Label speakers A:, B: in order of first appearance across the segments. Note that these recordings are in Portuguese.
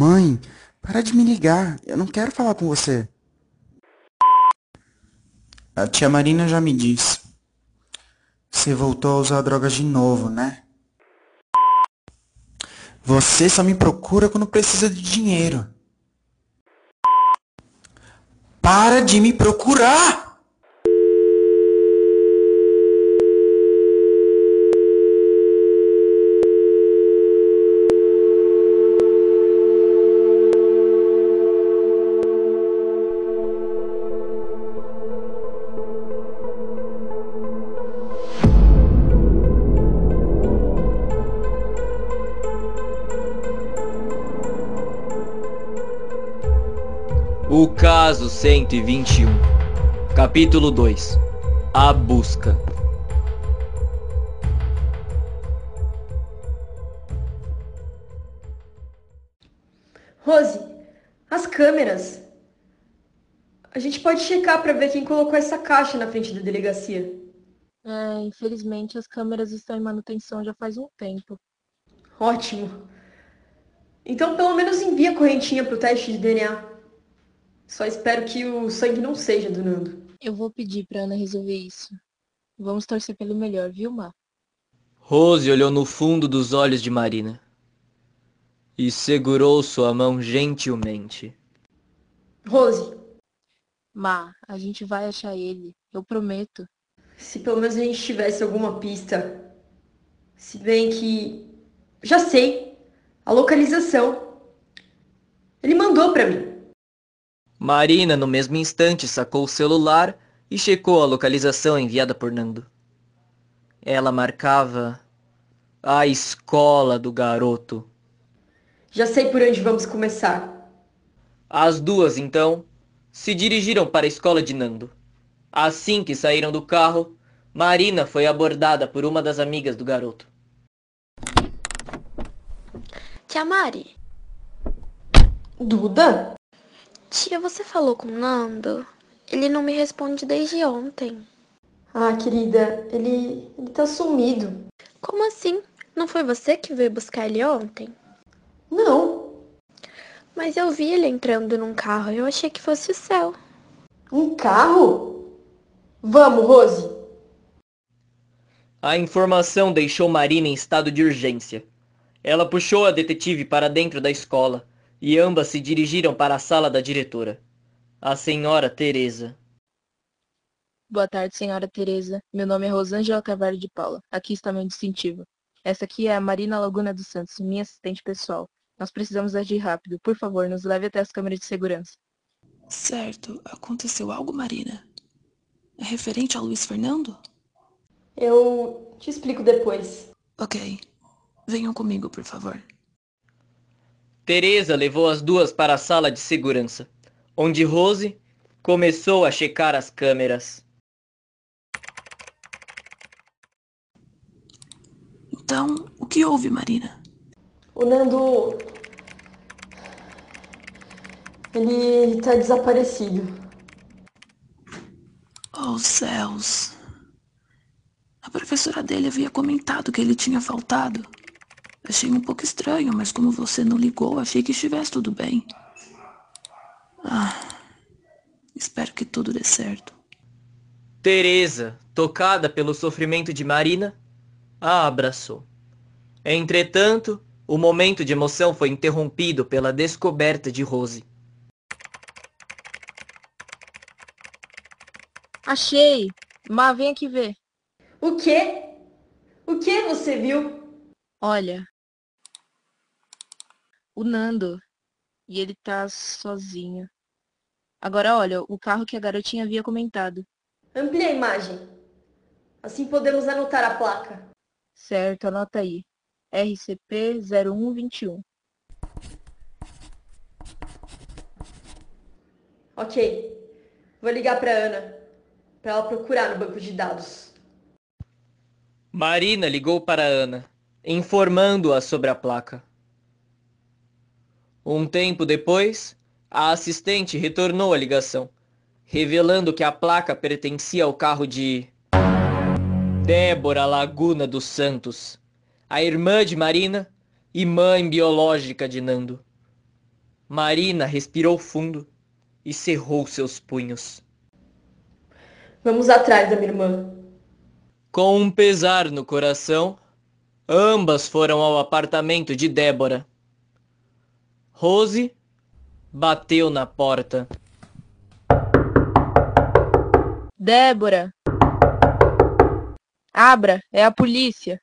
A: Mãe, para de me ligar. Eu não quero falar com você. A tia Marina já me disse. Você voltou a usar drogas de novo, né? Você só me procura quando precisa de dinheiro. Para de me procurar!
B: O caso 121. Capítulo 2. A busca.
C: Rose, as câmeras. A gente pode checar pra ver quem colocou essa caixa na frente da delegacia.
D: É, infelizmente as câmeras estão em manutenção já faz um tempo.
C: Ótimo. Então pelo menos envia a correntinha pro teste de DNA. Só espero que o sangue não seja do Nando.
D: Eu vou pedir pra Ana resolver isso. Vamos torcer pelo melhor, viu, Má?
B: Rose olhou no fundo dos olhos de Marina e segurou sua mão gentilmente.
C: Rose,
D: Má, a gente vai achar ele. Eu prometo.
C: se pelo menos a gente tivesse alguma pista. Se bem que. Já sei. A localização. Ele mandou pra mim.
B: Marina, no mesmo instante, sacou o celular e checou a localização enviada por Nando. Ela marcava a escola do garoto.
C: Já sei por onde vamos começar.
B: As duas, então, se dirigiram para a escola de Nando. Assim que saíram do carro, Marina foi abordada por uma das amigas do garoto.
E: Tia Mari,
C: Duda?
E: Tia, você falou com o Nando? Ele não me responde desde ontem.
C: Ah, querida, ele. ele tá sumido.
E: Como assim? Não foi você que veio buscar ele ontem?
C: Não.
E: Mas eu vi ele entrando num carro. Eu achei que fosse o céu.
C: Um carro? Vamos, Rose.
B: A informação deixou Marina em estado de urgência. Ela puxou a detetive para dentro da escola e ambas se dirigiram para a sala da diretora, a senhora Teresa.
D: Boa tarde, senhora Teresa. Meu nome é Rosângela Carvalho de Paula. Aqui está meu distintivo. Essa aqui é a Marina Laguna dos Santos, minha assistente pessoal. Nós precisamos agir rápido. Por favor, nos leve até as câmeras de segurança.
F: Certo. Aconteceu algo, Marina? É referente a Luiz Fernando?
C: Eu te explico depois.
F: Ok. Venham comigo, por favor.
B: Teresa levou as duas para a sala de segurança, onde Rose começou a checar as câmeras.
F: Então, o que houve, Marina?
C: O Nando. Ele, ele tá desaparecido.
F: Oh, céus. A professora dele havia comentado que ele tinha faltado. Achei um pouco estranho, mas como você não ligou, achei que estivesse tudo bem. Ah, espero que tudo dê certo.
B: Teresa, tocada pelo sofrimento de Marina, a abraçou. Entretanto, o momento de emoção foi interrompido pela descoberta de Rose.
D: Achei! Má, vem aqui ver.
C: O quê? O que você viu?
D: Olha. O Nando. E ele tá sozinho. Agora olha, o carro que a garotinha havia comentado.
C: Amplie a imagem. Assim podemos anotar a placa.
D: Certo, anota aí. RCP 0121.
C: Ok. Vou ligar pra Ana. Pra ela procurar no banco de dados.
B: Marina ligou para Ana, informando-a sobre a placa. Um tempo depois, a assistente retornou a ligação, revelando que a placa pertencia ao carro de Débora Laguna dos Santos, a irmã de Marina e mãe biológica de Nando. Marina respirou fundo e cerrou seus punhos.
C: Vamos atrás da minha irmã.
B: Com um pesar no coração, ambas foram ao apartamento de Débora. Rose bateu na porta.
D: Débora! Abra, é a polícia.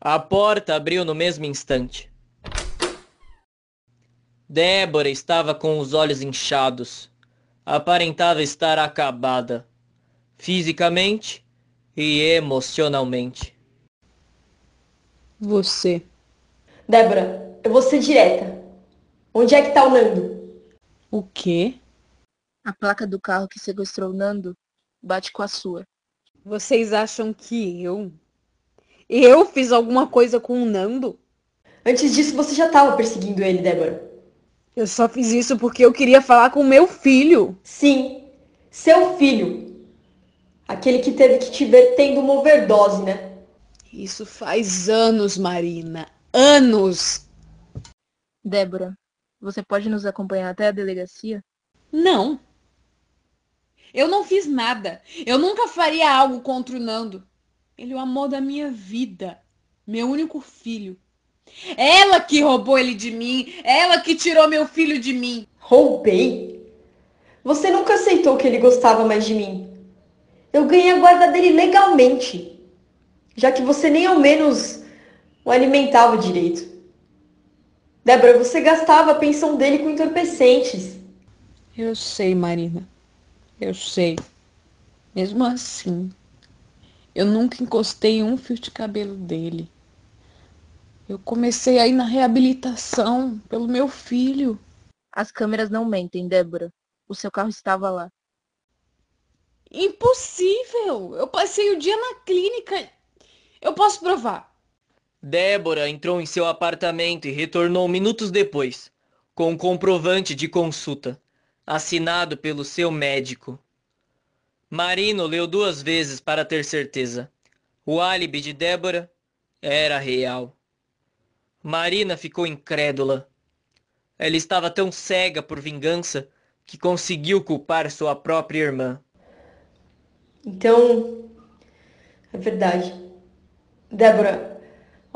B: A porta abriu no mesmo instante. Débora estava com os olhos inchados. Aparentava estar acabada, fisicamente e emocionalmente.
G: Você.
C: Débora, eu vou ser direta. Onde é que tá o Nando?
G: O quê?
D: A placa do carro que sequestrou Nando bate com a sua.
G: Vocês acham que eu? Eu fiz alguma coisa com o Nando?
C: Antes disso, você já estava perseguindo ele, Débora.
G: Eu só fiz isso porque eu queria falar com meu filho.
C: Sim, seu filho. Aquele que teve que te ver tendo uma overdose, né?
G: Isso faz anos, Marina. Anos!
D: Débora, você pode nos acompanhar até a delegacia?
G: Não. Eu não fiz nada. Eu nunca faria algo contra o Nando. Ele é o amor da minha vida. Meu único filho. Ela que roubou ele de mim. Ela que tirou meu filho de mim.
C: Roubei? Você nunca aceitou que ele gostava mais de mim. Eu ganhei a guarda dele legalmente. Já que você nem ao menos o alimentava direito. Débora, você gastava a pensão dele com entorpecentes.
G: Eu sei, Marina. Eu sei. Mesmo assim, eu nunca encostei um fio de cabelo dele. Eu comecei a ir na reabilitação pelo meu filho.
D: As câmeras não mentem, Débora. O seu carro estava lá.
G: Impossível! Eu passei o dia na clínica. Eu posso provar.
B: Débora entrou em seu apartamento e retornou minutos depois, com um comprovante de consulta, assinado pelo seu médico. Marino leu duas vezes para ter certeza. O álibi de Débora era real. Marina ficou incrédula. Ela estava tão cega por vingança que conseguiu culpar sua própria irmã.
C: Então, é verdade. Débora,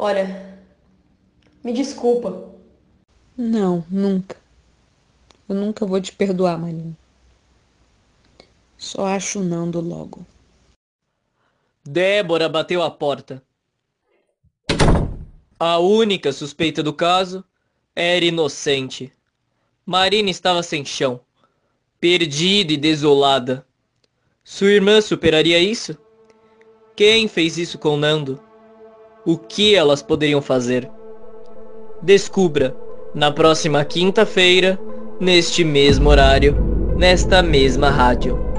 C: olha, me desculpa.
G: Não, nunca. Eu nunca vou te perdoar, Marina. Só acho o Nando logo.
B: Débora bateu a porta. A única suspeita do caso era inocente. Marina estava sem chão, perdida e desolada. Sua irmã superaria isso? Quem fez isso com Nando? O que elas poderiam fazer? Descubra na próxima quinta-feira, neste mesmo horário, nesta mesma rádio.